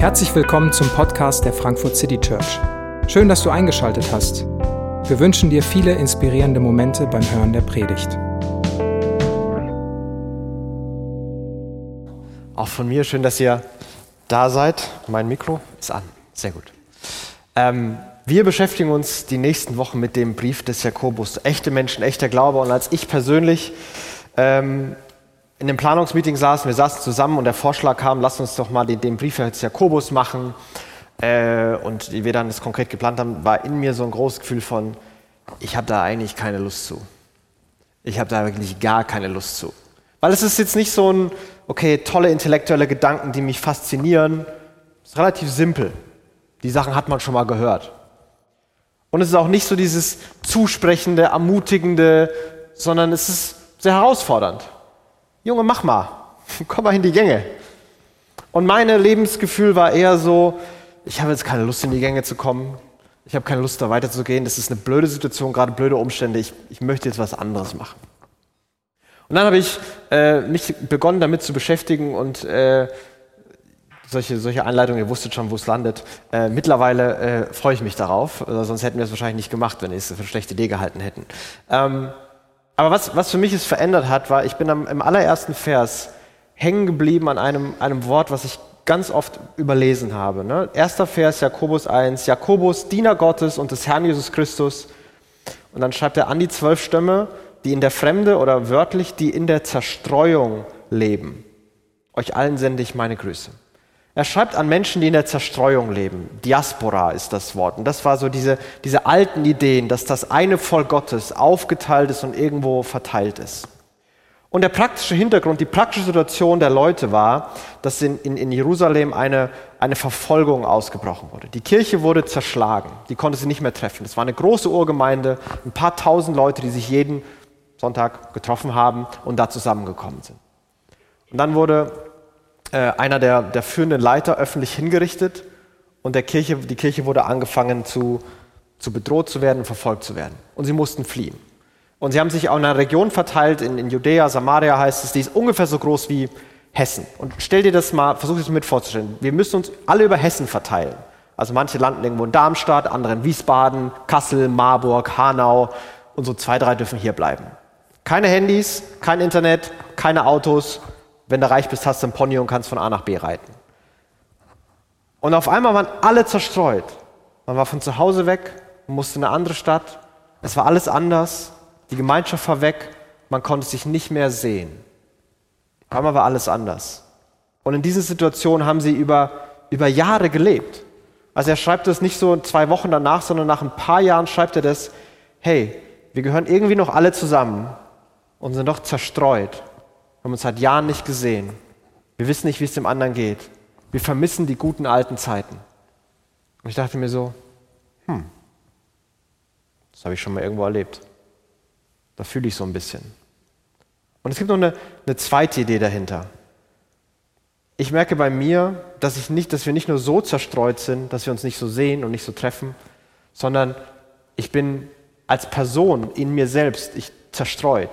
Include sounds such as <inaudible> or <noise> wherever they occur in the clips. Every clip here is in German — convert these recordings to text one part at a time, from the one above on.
Herzlich willkommen zum Podcast der Frankfurt City Church. Schön, dass du eingeschaltet hast. Wir wünschen dir viele inspirierende Momente beim Hören der Predigt. Auch von mir schön, dass ihr da seid. Mein Mikro ist an. Sehr gut. Ähm, wir beschäftigen uns die nächsten Wochen mit dem Brief des Jakobus. Echte Menschen, echter Glaube. Und als ich persönlich ähm, in dem Planungsmeeting saßen, wir saßen zusammen und der Vorschlag kam, lass uns doch mal den, den Brief des Jakobus machen. Äh, und wie wir dann das konkret geplant haben, war in mir so ein großes Gefühl von, ich habe da eigentlich keine Lust zu. Ich habe da wirklich gar keine Lust zu. Weil es ist jetzt nicht so ein, okay, tolle intellektuelle Gedanken, die mich faszinieren. Es ist relativ simpel. Die Sachen hat man schon mal gehört. Und es ist auch nicht so dieses zusprechende, ermutigende, sondern es ist sehr herausfordernd. Junge, mach mal, <laughs> komm mal in die Gänge. Und mein Lebensgefühl war eher so, ich habe jetzt keine Lust in die Gänge zu kommen. Ich habe keine Lust da weiterzugehen. Das ist eine blöde Situation, gerade blöde Umstände. Ich, ich möchte jetzt was anderes machen. Und dann habe ich äh, mich begonnen damit zu beschäftigen und äh, solche, solche Einleitungen, ihr wusstet schon, wo es landet. Äh, mittlerweile äh, freue ich mich darauf, sonst hätten wir es wahrscheinlich nicht gemacht, wenn wir es für eine schlechte Idee gehalten hätten. Ähm, aber was, was für mich es verändert hat, war, ich bin am, im allerersten Vers hängen geblieben an einem, einem Wort, was ich ganz oft überlesen habe. Ne? Erster Vers, Jakobus 1, Jakobus, Diener Gottes und des Herrn Jesus Christus. Und dann schreibt er an die zwölf Stämme, die in der Fremde oder wörtlich, die in der Zerstreuung leben. Euch allen sende ich meine Grüße. Er schreibt an Menschen, die in der Zerstreuung leben. Diaspora ist das Wort. Und das war so diese, diese alten Ideen, dass das eine Volk Gottes aufgeteilt ist und irgendwo verteilt ist. Und der praktische Hintergrund, die praktische Situation der Leute war, dass in, in, in Jerusalem eine, eine Verfolgung ausgebrochen wurde. Die Kirche wurde zerschlagen, die konnte sie nicht mehr treffen. Es war eine große Urgemeinde, ein paar tausend Leute, die sich jeden Sonntag getroffen haben und da zusammengekommen sind. Und dann wurde äh, einer der, der führenden Leiter öffentlich hingerichtet und der Kirche, die Kirche wurde angefangen zu, zu bedroht zu werden, verfolgt zu werden. Und sie mussten fliehen. Und sie haben sich auch in einer Region verteilt, in, in Judäa, Samaria heißt es, die ist ungefähr so groß wie Hessen. Und stell dir das mal, versuch dir das mit vorzustellen. Wir müssen uns alle über Hessen verteilen. Also manche landen irgendwo in Darmstadt, andere in Wiesbaden, Kassel, Marburg, Hanau und so zwei, drei dürfen hier bleiben. Keine Handys, kein Internet, keine Autos, wenn du reich bist, hast du ein Pony und kannst von A nach B reiten. Und auf einmal waren alle zerstreut. Man war von zu Hause weg, man musste in eine andere Stadt. Es war alles anders. Die Gemeinschaft war weg. Man konnte sich nicht mehr sehen. Auf einmal war alles anders. Und in dieser Situation haben sie über, über Jahre gelebt. Also er schreibt das nicht so zwei Wochen danach, sondern nach ein paar Jahren schreibt er das, hey, wir gehören irgendwie noch alle zusammen und sind doch zerstreut. Wir haben uns seit Jahren nicht gesehen. Wir wissen nicht, wie es dem anderen geht. Wir vermissen die guten alten Zeiten. Und ich dachte mir so, hm, das habe ich schon mal irgendwo erlebt. Da fühle ich so ein bisschen. Und es gibt noch eine, eine zweite Idee dahinter. Ich merke bei mir, dass, ich nicht, dass wir nicht nur so zerstreut sind, dass wir uns nicht so sehen und nicht so treffen, sondern ich bin als Person in mir selbst ich zerstreut.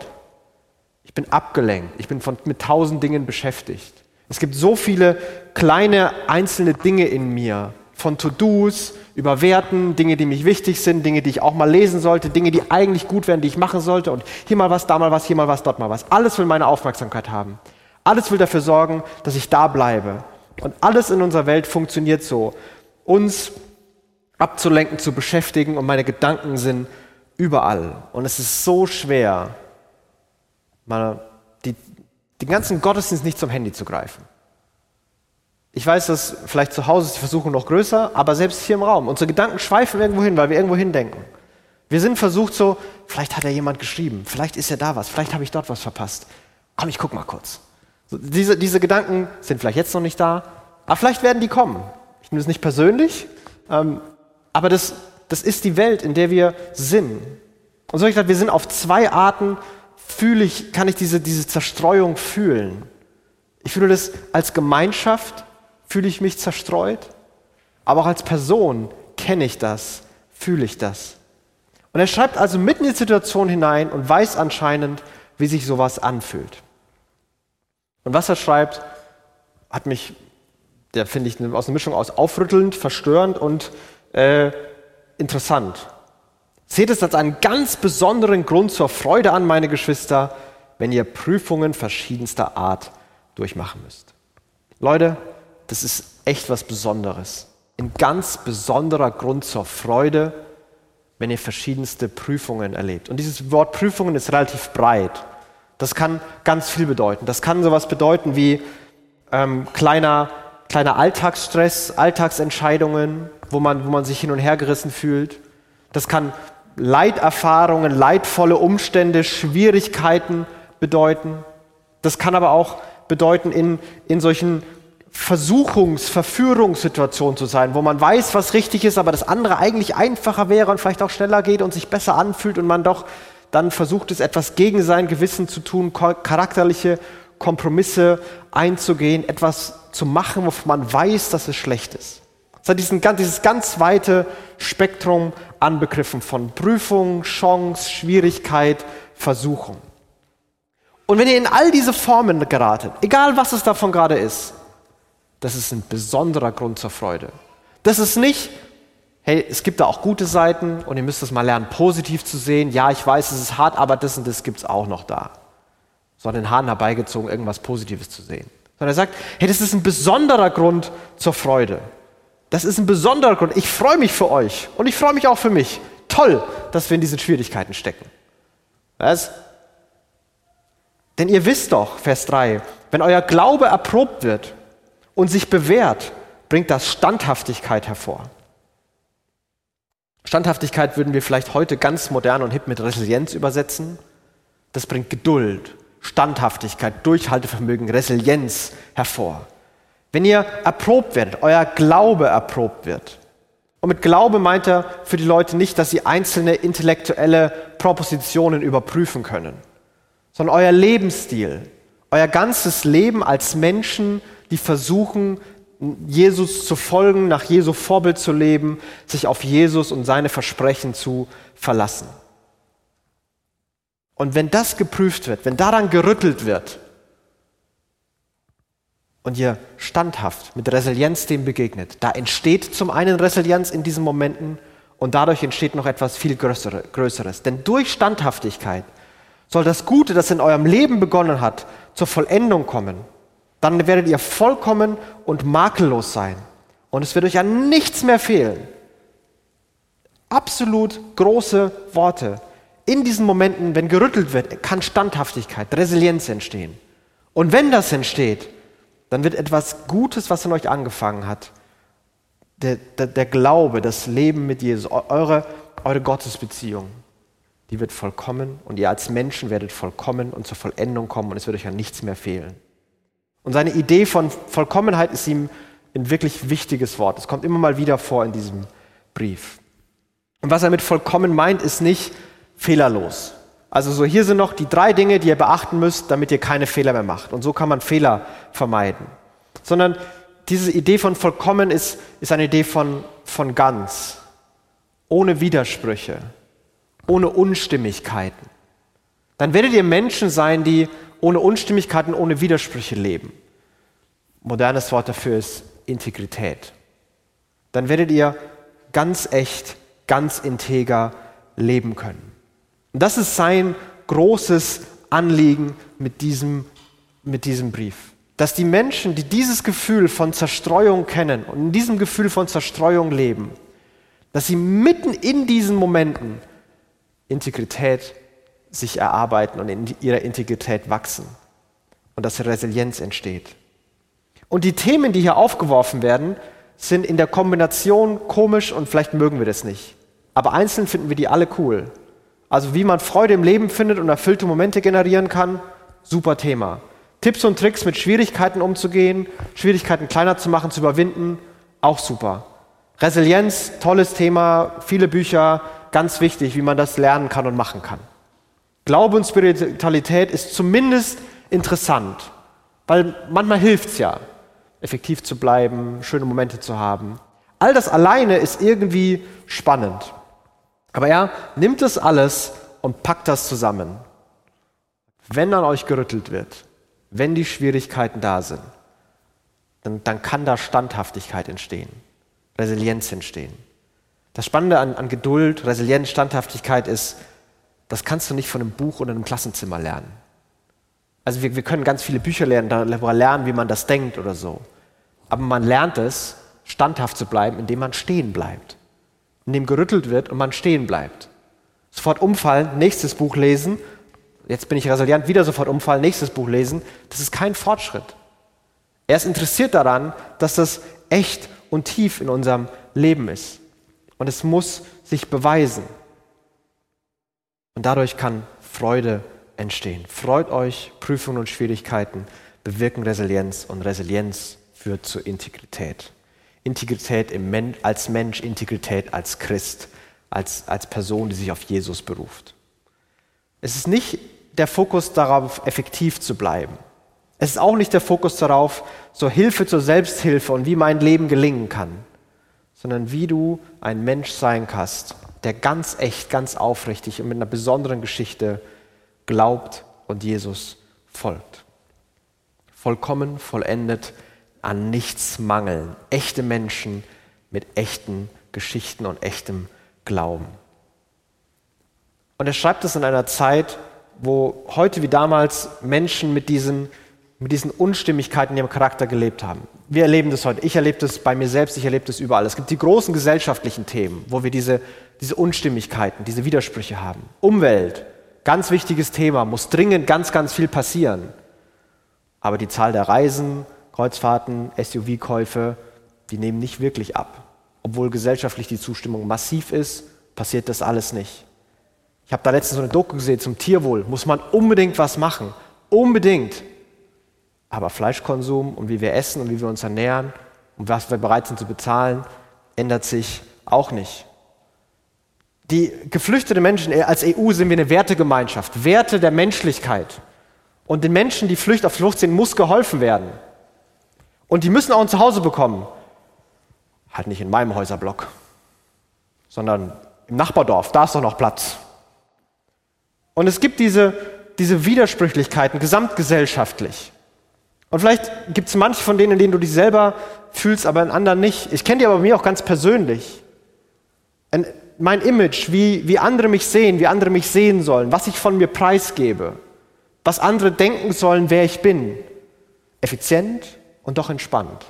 Ich bin abgelenkt. Ich bin von, mit tausend Dingen beschäftigt. Es gibt so viele kleine einzelne Dinge in mir, von To-Dos über Werten, Dinge, die mich wichtig sind, Dinge, die ich auch mal lesen sollte, Dinge, die eigentlich gut wären, die ich machen sollte und hier mal was, da mal was, hier mal was, dort mal was. Alles will meine Aufmerksamkeit haben. Alles will dafür sorgen, dass ich da bleibe. Und alles in unserer Welt funktioniert so. Uns abzulenken, zu beschäftigen und meine Gedanken sind überall. Und es ist so schwer, mal die, den ganzen Gottesdienst nicht zum Handy zu greifen. Ich weiß, dass vielleicht zu Hause ist die Versuchung noch größer, aber selbst hier im Raum, unsere Gedanken schweifen irgendwo hin, weil wir irgendwo hindenken. Wir sind versucht so, vielleicht hat ja jemand geschrieben, vielleicht ist ja da was, vielleicht habe ich dort was verpasst. Komm, ich guck mal kurz. So, diese, diese Gedanken sind vielleicht jetzt noch nicht da, aber vielleicht werden die kommen. Ich nehme das nicht persönlich, ähm, aber das, das ist die Welt, in der wir sind. Und so habe ich gesagt, wir sind auf zwei Arten fühle ich, kann ich diese, diese Zerstreuung fühlen. Ich fühle das als Gemeinschaft, fühle ich mich zerstreut, aber auch als Person kenne ich das, fühle ich das. Und er schreibt also mitten in die Situation hinein und weiß anscheinend, wie sich sowas anfühlt. Und was er schreibt, hat mich der finde ich aus einer Mischung aus aufrüttelnd, verstörend und äh, interessant. Seht es als einen ganz besonderen Grund zur Freude an, meine Geschwister, wenn ihr Prüfungen verschiedenster Art durchmachen müsst. Leute, das ist echt was Besonderes. Ein ganz besonderer Grund zur Freude, wenn ihr verschiedenste Prüfungen erlebt. Und dieses Wort Prüfungen ist relativ breit. Das kann ganz viel bedeuten. Das kann sowas bedeuten wie ähm, kleiner, kleiner Alltagsstress, Alltagsentscheidungen, wo man, wo man sich hin und her gerissen fühlt. Das kann Leiterfahrungen, leidvolle Umstände, Schwierigkeiten bedeuten. Das kann aber auch bedeuten, in, in solchen Versuchungs-, Verführungssituationen zu sein, wo man weiß, was richtig ist, aber das andere eigentlich einfacher wäre und vielleicht auch schneller geht und sich besser anfühlt und man doch dann versucht es, etwas gegen sein Gewissen zu tun, charakterliche Kompromisse einzugehen, etwas zu machen, wovon man weiß, dass es schlecht ist. Es hat diesen, dieses ganz weite Spektrum an Begriffen von Prüfung, Chance, Schwierigkeit, Versuchung. Und wenn ihr in all diese Formen geratet, egal was es davon gerade ist, das ist ein besonderer Grund zur Freude. Das ist nicht, hey, es gibt da auch gute Seiten und ihr müsst es mal lernen, positiv zu sehen. Ja, ich weiß, es ist hart, aber das und das gibt es auch noch da. So an den Haaren herbeigezogen, irgendwas Positives zu sehen. Sondern er sagt, hey, das ist ein besonderer Grund zur Freude. Das ist ein besonderer Grund. Ich freue mich für euch und ich freue mich auch für mich. Toll, dass wir in diesen Schwierigkeiten stecken. Was? Denn ihr wisst doch, Vers 3, wenn euer Glaube erprobt wird und sich bewährt, bringt das Standhaftigkeit hervor. Standhaftigkeit würden wir vielleicht heute ganz modern und hip mit Resilienz übersetzen. Das bringt Geduld, Standhaftigkeit, Durchhaltevermögen, Resilienz hervor. Wenn ihr erprobt werdet, euer Glaube erprobt wird. Und mit Glaube meint er für die Leute nicht, dass sie einzelne intellektuelle Propositionen überprüfen können sondern euer Lebensstil, euer ganzes Leben als Menschen, die versuchen, Jesus zu folgen, nach Jesu Vorbild zu leben, sich auf Jesus und seine Versprechen zu verlassen. Und wenn das geprüft wird, wenn daran gerüttelt wird und ihr standhaft mit Resilienz dem begegnet, da entsteht zum einen Resilienz in diesen Momenten und dadurch entsteht noch etwas viel Größeres. Denn durch Standhaftigkeit soll das Gute, das in eurem Leben begonnen hat, zur Vollendung kommen. Dann werdet ihr vollkommen und makellos sein. Und es wird euch an nichts mehr fehlen. Absolut große Worte. In diesen Momenten, wenn gerüttelt wird, kann Standhaftigkeit, Resilienz entstehen. Und wenn das entsteht, dann wird etwas Gutes, was in euch angefangen hat, der, der, der Glaube, das Leben mit Jesus, eure, eure Gottesbeziehung, die wird vollkommen und ihr als Menschen werdet vollkommen und zur Vollendung kommen und es wird euch an nichts mehr fehlen. Und seine Idee von Vollkommenheit ist ihm ein wirklich wichtiges Wort. Es kommt immer mal wieder vor in diesem Brief. Und was er mit vollkommen meint, ist nicht fehlerlos. Also so hier sind noch die drei Dinge, die ihr beachten müsst, damit ihr keine Fehler mehr macht. Und so kann man Fehler vermeiden. Sondern diese Idee von vollkommen ist, ist eine Idee von, von ganz, ohne Widersprüche, ohne Unstimmigkeiten. Dann werdet ihr Menschen sein, die ohne Unstimmigkeiten, ohne Widersprüche leben. Modernes Wort dafür ist Integrität. Dann werdet ihr ganz echt, ganz integer leben können. Und das ist sein großes Anliegen mit diesem, mit diesem Brief. Dass die Menschen, die dieses Gefühl von Zerstreuung kennen und in diesem Gefühl von Zerstreuung leben, dass sie mitten in diesen Momenten Integrität sich erarbeiten und in ihrer Integrität wachsen und dass Resilienz entsteht. Und die Themen, die hier aufgeworfen werden, sind in der Kombination komisch und vielleicht mögen wir das nicht. Aber einzeln finden wir die alle cool. Also wie man Freude im Leben findet und erfüllte Momente generieren kann, super Thema. Tipps und Tricks mit Schwierigkeiten umzugehen, Schwierigkeiten kleiner zu machen, zu überwinden, auch super. Resilienz, tolles Thema, viele Bücher, ganz wichtig, wie man das lernen kann und machen kann. Glaube und Spiritualität ist zumindest interessant, weil manchmal hilft es ja, effektiv zu bleiben, schöne Momente zu haben. All das alleine ist irgendwie spannend. Aber er nimmt es alles und packt das zusammen. Wenn an euch gerüttelt wird, wenn die Schwierigkeiten da sind, dann, dann kann da Standhaftigkeit entstehen, Resilienz entstehen. Das Spannende an, an Geduld, Resilienz, Standhaftigkeit ist, das kannst du nicht von einem Buch oder einem Klassenzimmer lernen. Also wir, wir können ganz viele Bücher lernen, darüber lernen, wie man das denkt oder so. Aber man lernt es, standhaft zu bleiben, indem man stehen bleibt. Indem gerüttelt wird und man stehen bleibt. Sofort umfallen, nächstes Buch lesen, jetzt bin ich resilient, wieder sofort umfallen, nächstes Buch lesen, das ist kein Fortschritt. Er ist interessiert daran, dass das echt und tief in unserem Leben ist. Und es muss sich beweisen. Und dadurch kann Freude entstehen. Freut euch, Prüfungen und Schwierigkeiten bewirken Resilienz und Resilienz führt zur Integrität. Integrität Men als Mensch, Integrität als Christ, als, als Person, die sich auf Jesus beruft. Es ist nicht der Fokus darauf, effektiv zu bleiben. Es ist auch nicht der Fokus darauf, so Hilfe zur Selbsthilfe und wie mein Leben gelingen kann, sondern wie du ein Mensch sein kannst, der ganz echt, ganz aufrichtig und mit einer besonderen Geschichte glaubt und Jesus folgt. Vollkommen, vollendet, an nichts mangeln. Echte Menschen mit echten Geschichten und echtem Glauben. Und er schreibt es in einer Zeit, wo heute wie damals Menschen mit diesen, mit diesen Unstimmigkeiten in ihrem Charakter gelebt haben. Wir erleben das heute. Ich erlebe das bei mir selbst, ich erlebe das überall. Es gibt die großen gesellschaftlichen Themen, wo wir diese, diese Unstimmigkeiten, diese Widersprüche haben. Umwelt, Ganz wichtiges Thema, muss dringend ganz, ganz viel passieren. Aber die Zahl der Reisen, Kreuzfahrten, SUV-Käufe, die nehmen nicht wirklich ab. Obwohl gesellschaftlich die Zustimmung massiv ist, passiert das alles nicht. Ich habe da letztens so eine Doku gesehen zum Tierwohl. Muss man unbedingt was machen. Unbedingt. Aber Fleischkonsum und wie wir essen und wie wir uns ernähren und was wir bereit sind zu bezahlen, ändert sich auch nicht. Die geflüchteten Menschen, äh, als EU sind wir eine Wertegemeinschaft, Werte der Menschlichkeit. Und den Menschen, die Flücht auf Flucht sind, muss geholfen werden. Und die müssen auch ein Zuhause bekommen. Halt nicht in meinem Häuserblock, sondern im Nachbardorf, da ist doch noch Platz. Und es gibt diese, diese Widersprüchlichkeiten gesamtgesellschaftlich. Und vielleicht gibt es manche von denen, in denen du dich selber fühlst, aber in anderen nicht. Ich kenne die aber bei mir auch ganz persönlich mein Image, wie, wie andere mich sehen, wie andere mich sehen sollen, was ich von mir preisgebe, was andere denken sollen, wer ich bin. Effizient und doch entspannt.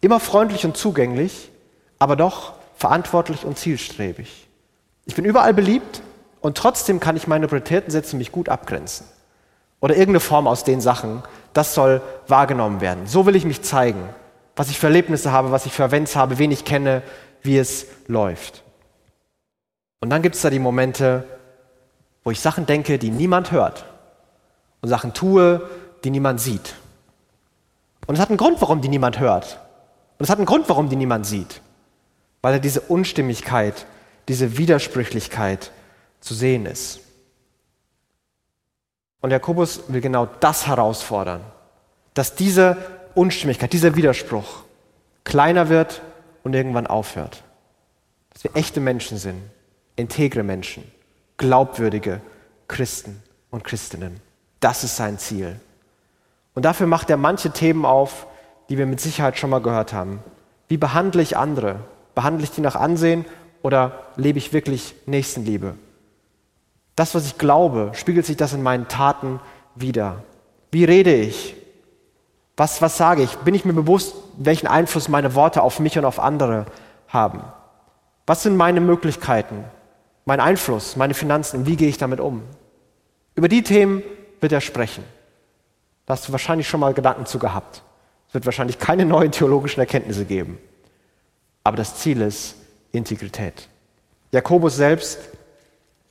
Immer freundlich und zugänglich, aber doch verantwortlich und zielstrebig. Ich bin überall beliebt und trotzdem kann ich meine Prioritäten setzen mich gut abgrenzen. Oder irgendeine Form aus den Sachen, das soll wahrgenommen werden. So will ich mich zeigen, was ich für Erlebnisse habe, was ich für Events habe, wen ich kenne, wie es läuft. Und dann gibt es da die Momente, wo ich Sachen denke, die niemand hört und Sachen tue, die niemand sieht. Und es hat einen Grund, warum die niemand hört. Und es hat einen Grund, warum die niemand sieht. Weil er diese Unstimmigkeit, diese Widersprüchlichkeit zu sehen ist. Und Jakobus will genau das herausfordern, dass diese Unstimmigkeit, dieser Widerspruch kleiner wird und irgendwann aufhört. Dass wir echte Menschen sind, integre Menschen, glaubwürdige Christen und Christinnen. Das ist sein Ziel. Und dafür macht er manche Themen auf, die wir mit Sicherheit schon mal gehört haben. Wie behandle ich andere? Behandle ich die nach Ansehen oder lebe ich wirklich Nächstenliebe? Das, was ich glaube, spiegelt sich das in meinen Taten wieder. Wie rede ich? Was, was sage ich? Bin ich mir bewusst, welchen Einfluss meine Worte auf mich und auf andere haben? Was sind meine Möglichkeiten? mein Einfluss, meine Finanzen, wie gehe ich damit um? Über die Themen wird er sprechen. Da hast du wahrscheinlich schon mal Gedanken zu gehabt. Es wird wahrscheinlich keine neuen theologischen Erkenntnisse geben. Aber das Ziel ist Integrität. Jakobus selbst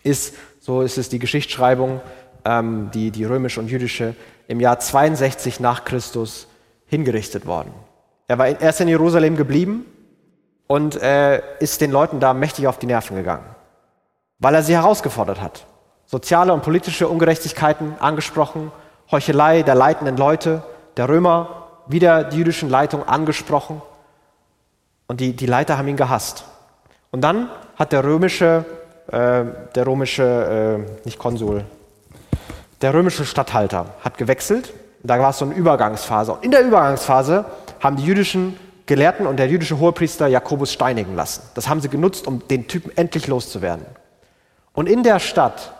ist, so ist es die Geschichtsschreibung, ähm, die, die römische und jüdische, im Jahr 62 nach Christus hingerichtet worden. Er, war, er ist in Jerusalem geblieben und äh, ist den Leuten da mächtig auf die Nerven gegangen weil er sie herausgefordert hat. Soziale und politische Ungerechtigkeiten angesprochen, Heuchelei der leitenden Leute, der Römer, wieder die jüdischen Leitung angesprochen. Und die, die Leiter haben ihn gehasst. Und dann hat der römische, äh, der römische, äh, nicht Konsul, der römische Statthalter hat gewechselt. Da war es so eine Übergangsphase. Und in der Übergangsphase haben die jüdischen Gelehrten und der jüdische Hohepriester Jakobus steinigen lassen. Das haben sie genutzt, um den Typen endlich loszuwerden. Und in der Stadt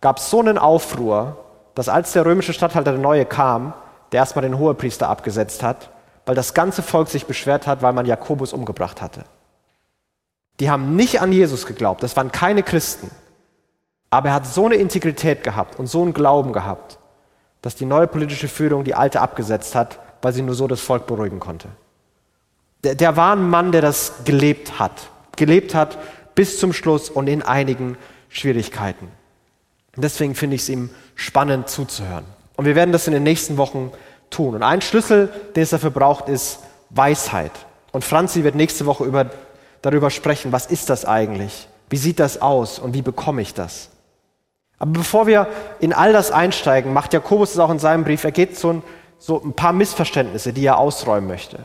gab es so einen Aufruhr, dass als der römische Statthalter der Neue kam, der erstmal den Hohepriester abgesetzt hat, weil das ganze Volk sich beschwert hat, weil man Jakobus umgebracht hatte. Die haben nicht an Jesus geglaubt, das waren keine Christen. Aber er hat so eine Integrität gehabt und so einen Glauben gehabt, dass die neue politische Führung die alte abgesetzt hat, weil sie nur so das Volk beruhigen konnte. Der, der war ein Mann, der das gelebt hat. Gelebt hat bis zum Schluss und in einigen Schwierigkeiten. Und deswegen finde ich es ihm spannend zuzuhören. Und wir werden das in den nächsten Wochen tun. Und ein Schlüssel, den es dafür braucht, ist Weisheit. Und Franzi wird nächste Woche über, darüber sprechen, was ist das eigentlich? Wie sieht das aus und wie bekomme ich das? Aber bevor wir in all das einsteigen, macht Jakobus es auch in seinem Brief. Er geht so ein, so ein paar Missverständnisse, die er ausräumen möchte.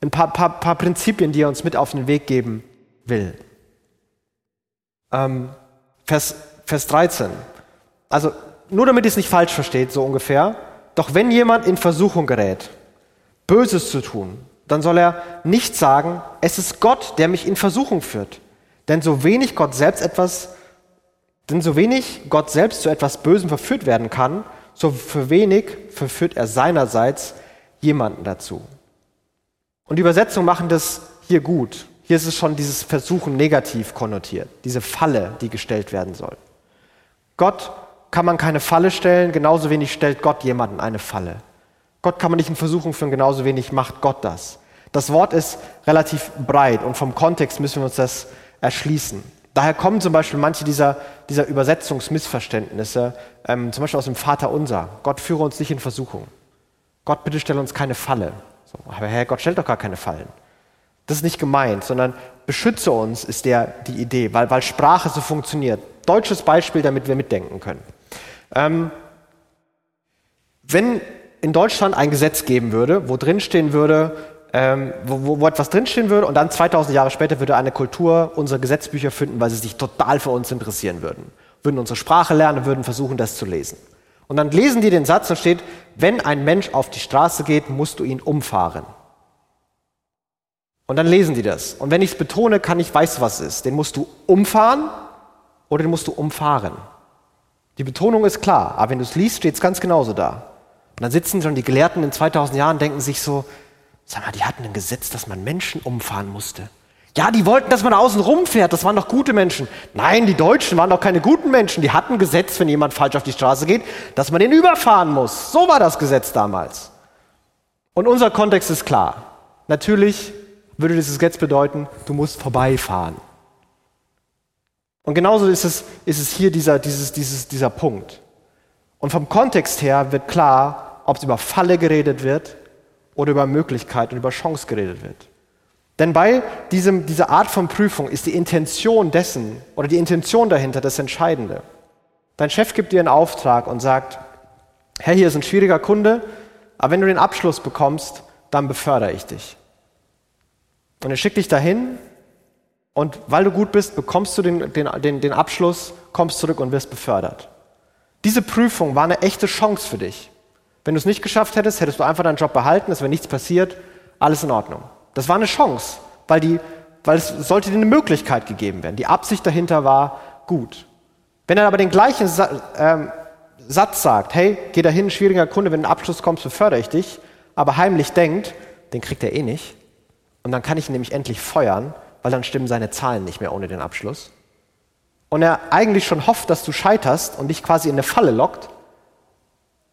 Ein paar, paar, paar Prinzipien, die er uns mit auf den Weg geben will. Ähm, Vers, Vers 13. Also nur damit ihr es nicht falsch versteht, so ungefähr. Doch wenn jemand in Versuchung gerät, Böses zu tun, dann soll er nicht sagen, es ist Gott, der mich in Versuchung führt. Denn so wenig Gott selbst etwas denn so wenig Gott selbst zu etwas Bösem verführt werden kann, so für wenig verführt er seinerseits jemanden dazu. Und die Übersetzungen machen das hier gut. Hier ist es schon dieses Versuchen negativ konnotiert, diese Falle, die gestellt werden soll. Gott kann man keine Falle stellen, genauso wenig stellt Gott jemanden eine Falle. Gott kann man nicht in Versuchung führen, genauso wenig macht Gott das. Das Wort ist relativ breit und vom Kontext müssen wir uns das erschließen. Daher kommen zum Beispiel manche dieser, dieser Übersetzungsmissverständnisse, ähm, zum Beispiel aus dem Vater unser. Gott führe uns nicht in Versuchung. Gott, bitte stelle uns keine Falle. So, aber Herr, Gott stellt doch gar keine Fallen. Das ist nicht gemeint, sondern beschütze uns ist der, die Idee, weil, weil Sprache so funktioniert. Deutsches Beispiel, damit wir mitdenken können. Ähm, wenn in Deutschland ein Gesetz geben würde, wo drin stehen würde, ähm, wo, wo, etwas drinstehen würde und dann 2000 Jahre später würde eine Kultur unsere Gesetzbücher finden, weil sie sich total für uns interessieren würden. Würden unsere Sprache lernen, würden versuchen, das zu lesen. Und dann lesen die den Satz und steht, wenn ein Mensch auf die Straße geht, musst du ihn umfahren. Und dann lesen die das. Und wenn ich es betone, kann ich weiß, was es ist. Den musst du umfahren oder den musst du umfahren. Die Betonung ist klar, aber wenn du es liest, steht es ganz genauso da. Und dann sitzen schon die Gelehrten in 2000 Jahren, denken sich so, Sag mal, die hatten ein Gesetz, dass man Menschen umfahren musste. Ja, die wollten, dass man außen rumfährt. Das waren doch gute Menschen. Nein, die Deutschen waren doch keine guten Menschen. Die hatten ein Gesetz, wenn jemand falsch auf die Straße geht, dass man den überfahren muss. So war das Gesetz damals. Und unser Kontext ist klar. Natürlich würde dieses Gesetz bedeuten, du musst vorbeifahren. Und genauso ist es, ist es hier dieser, dieses, dieses, dieser Punkt. Und vom Kontext her wird klar, ob es über Falle geredet wird oder über Möglichkeit und über Chance geredet wird. Denn bei diesem, dieser Art von Prüfung ist die Intention dessen oder die Intention dahinter das Entscheidende. Dein Chef gibt dir einen Auftrag und sagt, hey, hier ist ein schwieriger Kunde, aber wenn du den Abschluss bekommst, dann befördere ich dich. Und er schickt dich dahin und weil du gut bist, bekommst du den, den, den, den Abschluss, kommst zurück und wirst befördert. Diese Prüfung war eine echte Chance für dich. Wenn du es nicht geschafft hättest, hättest du einfach deinen Job behalten, es wäre nichts passiert, alles in Ordnung. Das war eine Chance, weil, die, weil es sollte dir eine Möglichkeit gegeben werden. Die Absicht dahinter war gut. Wenn er aber den gleichen Sa ähm, Satz sagt, hey, geh dahin, schwieriger Kunde, wenn du in den Abschluss kommst, befördere ich dich, aber heimlich denkt, den kriegt er eh nicht. Und dann kann ich ihn nämlich endlich feuern, weil dann stimmen seine Zahlen nicht mehr ohne den Abschluss. Und er eigentlich schon hofft, dass du scheiterst und dich quasi in eine Falle lockt,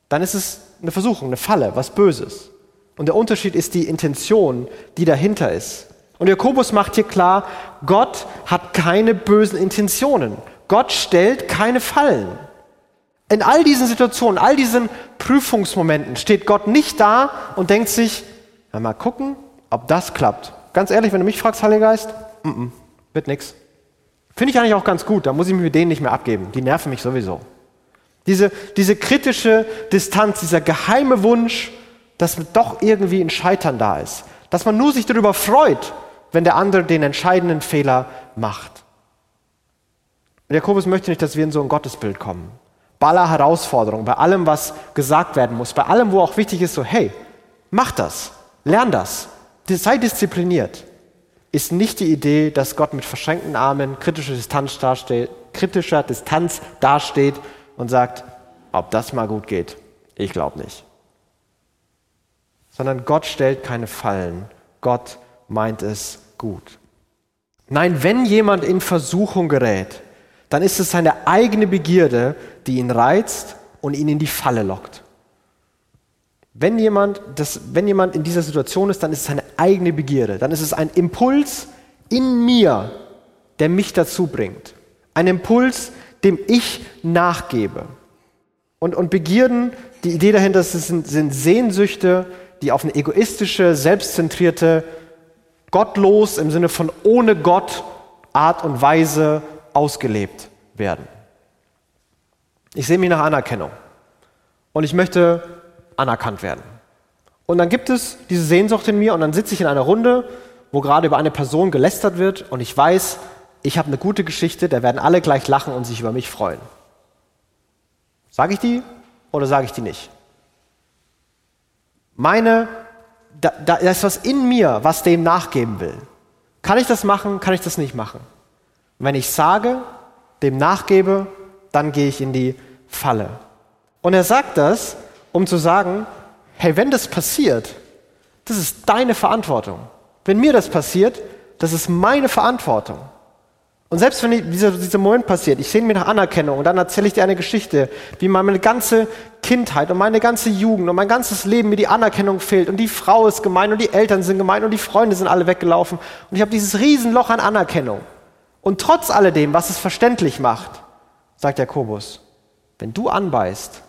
dann ist es eine Versuchung, eine Falle, was Böses. Und der Unterschied ist die Intention, die dahinter ist. Und Jakobus macht hier klar, Gott hat keine bösen Intentionen. Gott stellt keine Fallen. In all diesen Situationen, all diesen Prüfungsmomenten steht Gott nicht da und denkt sich, mal gucken, ob das klappt. Ganz ehrlich, wenn du mich fragst, Heiliger Geist, mm -mm, wird nix. Finde ich eigentlich auch ganz gut, da muss ich mich mit denen nicht mehr abgeben. Die nerven mich sowieso. Diese, diese kritische Distanz, dieser geheime Wunsch, dass doch irgendwie ein Scheitern da ist. Dass man nur sich darüber freut, wenn der andere den entscheidenden Fehler macht. Jakobus möchte nicht, dass wir in so ein Gottesbild kommen. Bei aller Herausforderung, bei allem, was gesagt werden muss, bei allem, wo auch wichtig ist, so, hey, mach das. Lern das. Sei diszipliniert. Ist nicht die Idee, dass Gott mit verschränkten Armen kritischer Distanz dasteht, kritischer Distanz dasteht und sagt, ob das mal gut geht, ich glaube nicht. Sondern Gott stellt keine Fallen. Gott meint es gut. Nein, wenn jemand in Versuchung gerät, dann ist es seine eigene Begierde, die ihn reizt und ihn in die Falle lockt. Wenn jemand, das, wenn jemand in dieser Situation ist, dann ist es seine eigene Begierde. Dann ist es ein Impuls in mir, der mich dazu bringt. Ein Impuls, dem ich nachgebe. Und, und Begierden, die Idee dahinter sind, sind Sehnsüchte, die auf eine egoistische, selbstzentrierte, gottlos im Sinne von ohne Gott Art und Weise ausgelebt werden. Ich sehe mich nach Anerkennung und ich möchte anerkannt werden. Und dann gibt es diese Sehnsucht in mir und dann sitze ich in einer Runde, wo gerade über eine Person gelästert wird und ich weiß, ich habe eine gute Geschichte, da werden alle gleich lachen und sich über mich freuen. Sage ich die oder sage ich die nicht? Meine, da, da ist was in mir, was dem nachgeben will. Kann ich das machen? Kann ich das nicht machen? Wenn ich sage, dem nachgebe, dann gehe ich in die Falle. Und er sagt das, um zu sagen, hey, wenn das passiert, das ist deine Verantwortung. Wenn mir das passiert, das ist meine Verantwortung. Und selbst wenn dieser, dieser Moment passiert, ich sehne mir nach Anerkennung und dann erzähle ich dir eine Geschichte, wie meine ganze Kindheit und meine ganze Jugend und mein ganzes Leben mir die Anerkennung fehlt und die Frau ist gemein und die Eltern sind gemein und die Freunde sind alle weggelaufen und ich habe dieses Riesenloch an Anerkennung. Und trotz alledem, was es verständlich macht, sagt Jakobus, wenn du anbeißt,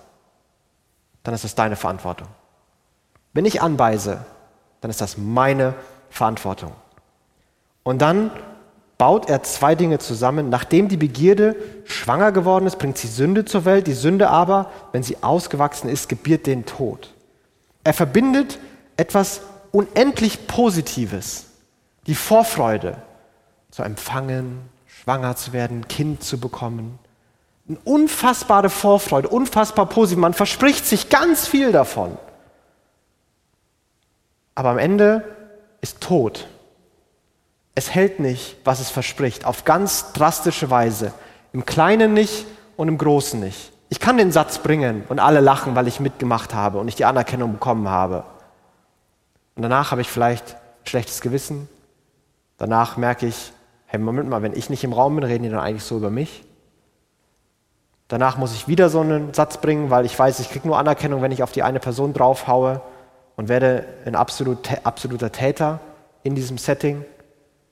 dann ist das deine Verantwortung. Wenn ich anbeiße, dann ist das meine Verantwortung. Und dann baut er zwei Dinge zusammen. Nachdem die Begierde schwanger geworden ist, bringt sie Sünde zur Welt. Die Sünde aber, wenn sie ausgewachsen ist, gebiert den Tod. Er verbindet etwas unendlich Positives, die Vorfreude zu empfangen, schwanger zu werden, Kind zu bekommen. Eine unfassbare Vorfreude, unfassbar positiv. Man verspricht sich ganz viel davon. Aber am Ende ist Tod es hält nicht, was es verspricht, auf ganz drastische Weise. Im Kleinen nicht und im Großen nicht. Ich kann den Satz bringen und alle lachen, weil ich mitgemacht habe und ich die Anerkennung bekommen habe. Und danach habe ich vielleicht ein schlechtes Gewissen. Danach merke ich, hey, Moment mal, wenn ich nicht im Raum bin, reden die dann eigentlich so über mich? Danach muss ich wieder so einen Satz bringen, weil ich weiß, ich kriege nur Anerkennung, wenn ich auf die eine Person draufhaue und werde ein absolut, absoluter Täter in diesem Setting.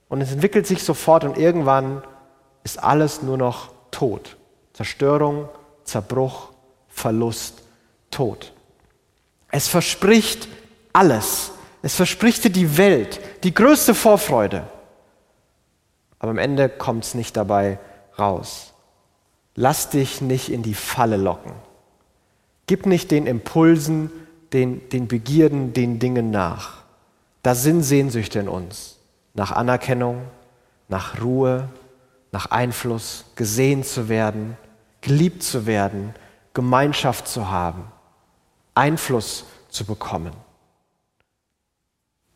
Und es entwickelt sich sofort und irgendwann ist alles nur noch Tod. Zerstörung, Zerbruch, Verlust, Tod. Es verspricht alles. Es verspricht dir die Welt, die größte Vorfreude. Aber am Ende kommt es nicht dabei raus. Lass dich nicht in die Falle locken. Gib nicht den Impulsen, den, den Begierden, den Dingen nach. Da sind Sehnsüchte in uns nach Anerkennung, nach Ruhe, nach Einfluss, gesehen zu werden, geliebt zu werden, Gemeinschaft zu haben, Einfluss zu bekommen.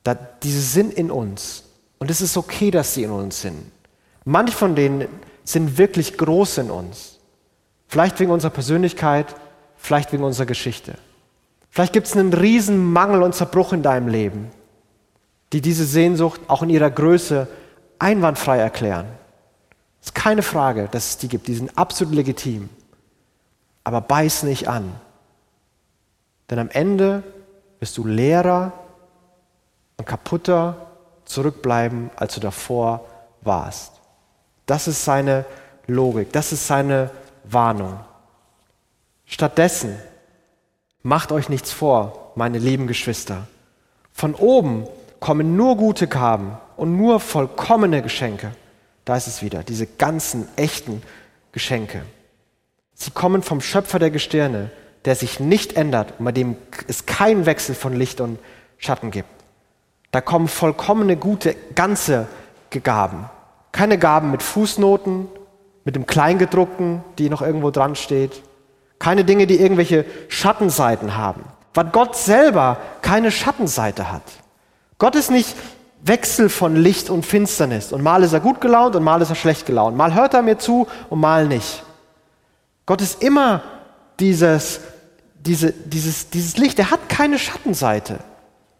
Da, diese sind in uns und es ist okay, dass sie in uns sind. Manche von denen sind wirklich groß in uns. Vielleicht wegen unserer Persönlichkeit, vielleicht wegen unserer Geschichte. Vielleicht gibt es einen riesen Mangel und Zerbruch in deinem Leben die diese Sehnsucht auch in ihrer Größe einwandfrei erklären. Es ist keine Frage, dass es die gibt, die sind absolut legitim. Aber beiß nicht an. Denn am Ende wirst du leerer und kaputter zurückbleiben, als du davor warst. Das ist seine Logik, das ist seine Warnung. Stattdessen macht euch nichts vor, meine lieben Geschwister. Von oben kommen nur gute Gaben und nur vollkommene Geschenke. Da ist es wieder, diese ganzen echten Geschenke. Sie kommen vom Schöpfer der Gestirne, der sich nicht ändert und bei dem es keinen Wechsel von Licht und Schatten gibt. Da kommen vollkommene, gute, ganze Gaben. Keine Gaben mit Fußnoten, mit dem Kleingedruckten, die noch irgendwo dran steht. Keine Dinge, die irgendwelche Schattenseiten haben. Weil Gott selber keine Schattenseite hat. Gott ist nicht Wechsel von Licht und Finsternis. Und mal ist er gut gelaunt und mal ist er schlecht gelaunt. Mal hört er mir zu und mal nicht. Gott ist immer dieses, diese, dieses, dieses Licht. Er hat keine Schattenseite.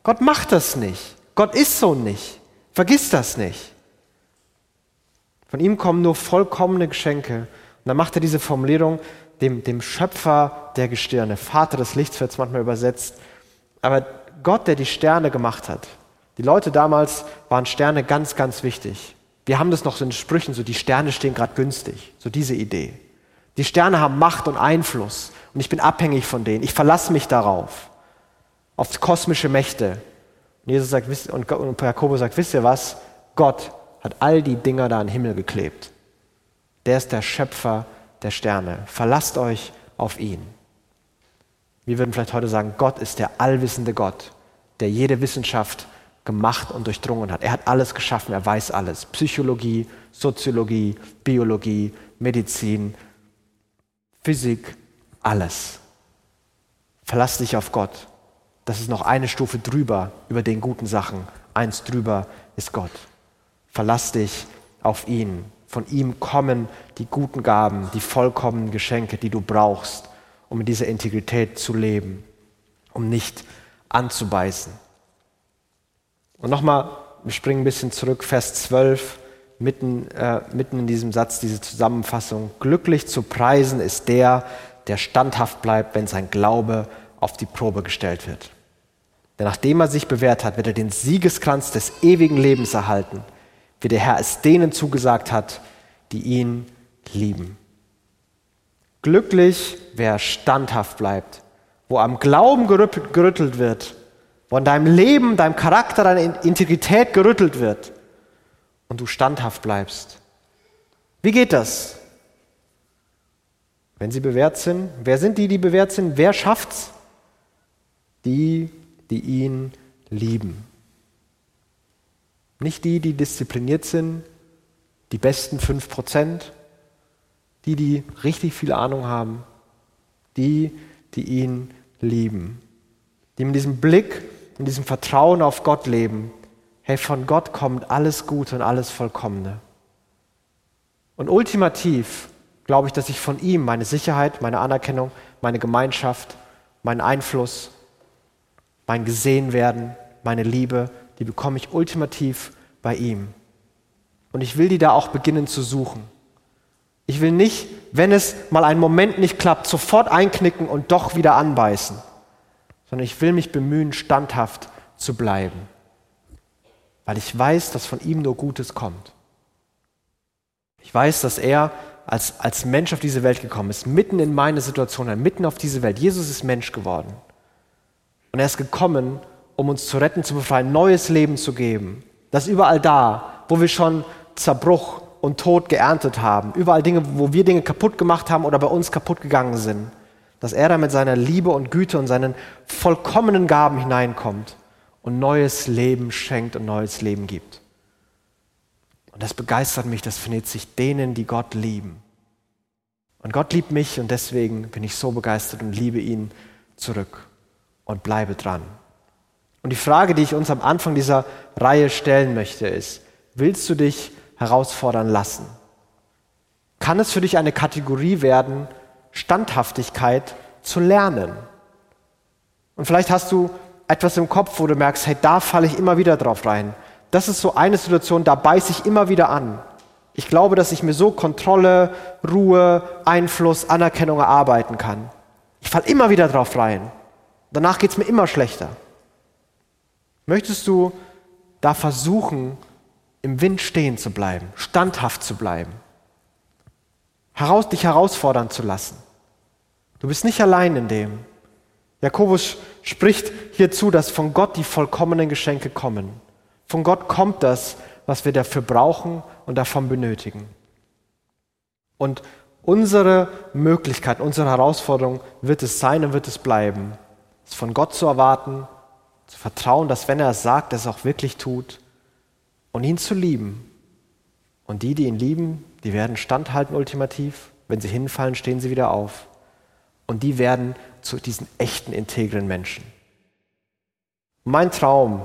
Gott macht das nicht. Gott ist so nicht. Vergiss das nicht. Von ihm kommen nur vollkommene Geschenke. Und dann macht er diese Formulierung, dem, dem Schöpfer der Gestirne, Vater des Lichts wird es manchmal übersetzt. Aber Gott, der die Sterne gemacht hat, die Leute damals waren Sterne ganz, ganz wichtig. Wir haben das noch so in Sprüchen, so die Sterne stehen gerade günstig, so diese Idee. Die Sterne haben Macht und Einfluss und ich bin abhängig von denen. Ich verlasse mich darauf, auf kosmische Mächte. Und Jesus sagt, und Jakobus sagt, wisst ihr was? Gott hat all die Dinger da in den Himmel geklebt. Der ist der Schöpfer der Sterne. Verlasst euch auf ihn. Wir würden vielleicht heute sagen, Gott ist der allwissende Gott, der jede Wissenschaft gemacht und durchdrungen hat. Er hat alles geschaffen, er weiß alles. Psychologie, Soziologie, Biologie, Medizin, Physik, alles. Verlass dich auf Gott. Das ist noch eine Stufe drüber über den guten Sachen. Eins drüber ist Gott. Verlass dich auf ihn. Von ihm kommen die guten Gaben, die vollkommenen Geschenke, die du brauchst, um in dieser Integrität zu leben, um nicht anzubeißen. Und nochmal, wir springen ein bisschen zurück, Vers 12, mitten, äh, mitten in diesem Satz, diese Zusammenfassung. Glücklich zu preisen ist der, der standhaft bleibt, wenn sein Glaube auf die Probe gestellt wird. Denn nachdem er sich bewährt hat, wird er den Siegeskranz des ewigen Lebens erhalten, wie der Herr es denen zugesagt hat, die ihn lieben. Glücklich, wer standhaft bleibt, wo am Glauben gerüttelt wird wo an deinem Leben, deinem Charakter, deiner Integrität gerüttelt wird und du standhaft bleibst. Wie geht das? Wenn sie bewährt sind, wer sind die, die bewährt sind? Wer schafft's? Die, die ihn lieben. Nicht die, die diszipliniert sind, die besten fünf Prozent, die, die richtig viel Ahnung haben, die, die ihn lieben, die mit diesem Blick in diesem Vertrauen auf Gott leben, hey, von Gott kommt alles Gute und alles Vollkommene. Und ultimativ glaube ich, dass ich von ihm meine Sicherheit, meine Anerkennung, meine Gemeinschaft, meinen Einfluss, mein Gesehenwerden, meine Liebe, die bekomme ich ultimativ bei ihm. Und ich will die da auch beginnen zu suchen. Ich will nicht, wenn es mal einen Moment nicht klappt, sofort einknicken und doch wieder anbeißen sondern ich will mich bemühen, standhaft zu bleiben, weil ich weiß, dass von ihm nur Gutes kommt. Ich weiß, dass er als, als Mensch auf diese Welt gekommen ist, mitten in meine Situation, mitten auf diese Welt. Jesus ist Mensch geworden. Und er ist gekommen, um uns zu retten, zu befreien, neues Leben zu geben. Das ist überall da, wo wir schon Zerbruch und Tod geerntet haben. Überall Dinge, wo wir Dinge kaputt gemacht haben oder bei uns kaputt gegangen sind dass er da mit seiner Liebe und Güte und seinen vollkommenen Gaben hineinkommt und neues Leben schenkt und neues Leben gibt. Und das begeistert mich, das findet sich denen, die Gott lieben. Und Gott liebt mich und deswegen bin ich so begeistert und liebe ihn zurück und bleibe dran. Und die Frage, die ich uns am Anfang dieser Reihe stellen möchte, ist, willst du dich herausfordern lassen? Kann es für dich eine Kategorie werden, Standhaftigkeit zu lernen. Und vielleicht hast du etwas im Kopf, wo du merkst, hey, da falle ich immer wieder drauf rein. Das ist so eine Situation, da beiße ich immer wieder an. Ich glaube, dass ich mir so Kontrolle, Ruhe, Einfluss, Anerkennung erarbeiten kann. Ich falle immer wieder drauf rein. Danach geht es mir immer schlechter. Möchtest du da versuchen, im Wind stehen zu bleiben, standhaft zu bleiben, heraus, dich herausfordern zu lassen? Du bist nicht allein in dem. Jakobus spricht hierzu, dass von Gott die vollkommenen Geschenke kommen. Von Gott kommt das, was wir dafür brauchen und davon benötigen. Und unsere Möglichkeit, unsere Herausforderung wird es sein und wird es bleiben, es von Gott zu erwarten, zu vertrauen, dass wenn er es sagt, er es auch wirklich tut und ihn zu lieben. Und die, die ihn lieben, die werden standhalten ultimativ. Wenn sie hinfallen, stehen sie wieder auf. Und die werden zu diesen echten, integren Menschen. Mein Traum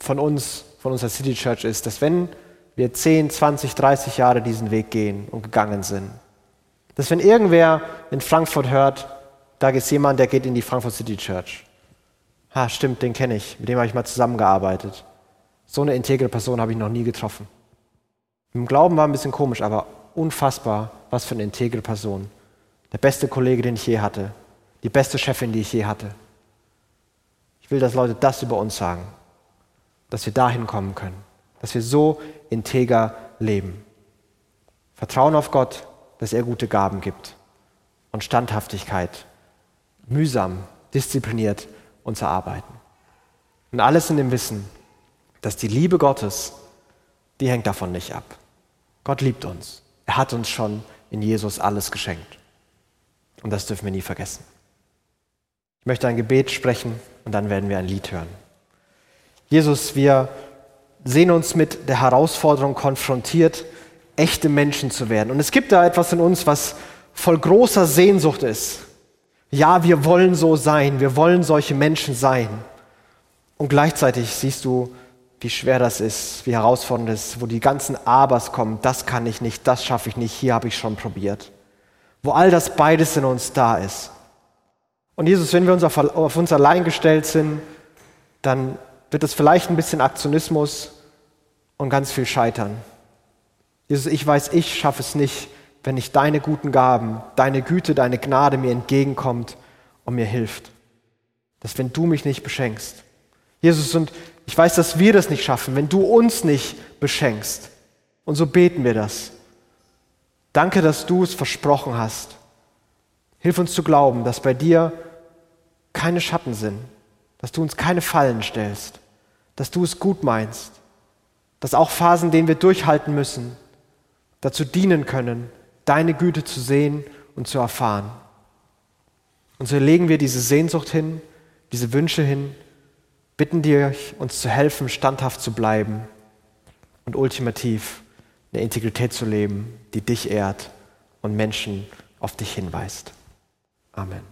von uns, von unserer City Church ist, dass wenn wir 10, 20, 30 Jahre diesen Weg gehen und gegangen sind, dass wenn irgendwer in Frankfurt hört, da ist jemand, der geht in die Frankfurt City Church. Ha, stimmt, den kenne ich, mit dem habe ich mal zusammengearbeitet. So eine integre Person habe ich noch nie getroffen. Im Glauben war ein bisschen komisch, aber unfassbar, was für eine integre Person. Der beste Kollege, den ich je hatte. Die beste Chefin, die ich je hatte. Ich will, dass Leute das über uns sagen. Dass wir dahin kommen können. Dass wir so integer leben. Vertrauen auf Gott, dass er gute Gaben gibt. Und Standhaftigkeit. Mühsam, diszipliniert und zu arbeiten. Und alles in dem Wissen, dass die Liebe Gottes, die hängt davon nicht ab. Gott liebt uns. Er hat uns schon in Jesus alles geschenkt. Und das dürfen wir nie vergessen. Ich möchte ein Gebet sprechen und dann werden wir ein Lied hören. Jesus, wir sehen uns mit der Herausforderung konfrontiert, echte Menschen zu werden. Und es gibt da etwas in uns, was voll großer Sehnsucht ist. Ja, wir wollen so sein, wir wollen solche Menschen sein. Und gleichzeitig siehst du, wie schwer das ist, wie herausfordernd es ist, wo die ganzen Abers kommen, das kann ich nicht, das schaffe ich nicht, hier habe ich schon probiert. Wo all das beides in uns da ist. Und Jesus, wenn wir uns auf, auf uns allein gestellt sind, dann wird es vielleicht ein bisschen Aktionismus und ganz viel Scheitern. Jesus, ich weiß, ich schaffe es nicht, wenn nicht deine guten Gaben, deine Güte, deine Gnade mir entgegenkommt und mir hilft. Dass wenn du mich nicht beschenkst. Jesus, und ich weiß, dass wir das nicht schaffen, wenn du uns nicht beschenkst. Und so beten wir das. Danke, dass du es versprochen hast. Hilf uns zu glauben, dass bei dir keine Schatten sind, dass du uns keine Fallen stellst, dass du es gut meinst, dass auch Phasen, denen wir durchhalten müssen, dazu dienen können, deine Güte zu sehen und zu erfahren. Und so legen wir diese Sehnsucht hin, diese Wünsche hin bitten dir, uns zu helfen, standhaft zu bleiben und ultimativ eine Integrität zu leben, die dich ehrt und Menschen auf dich hinweist. Amen.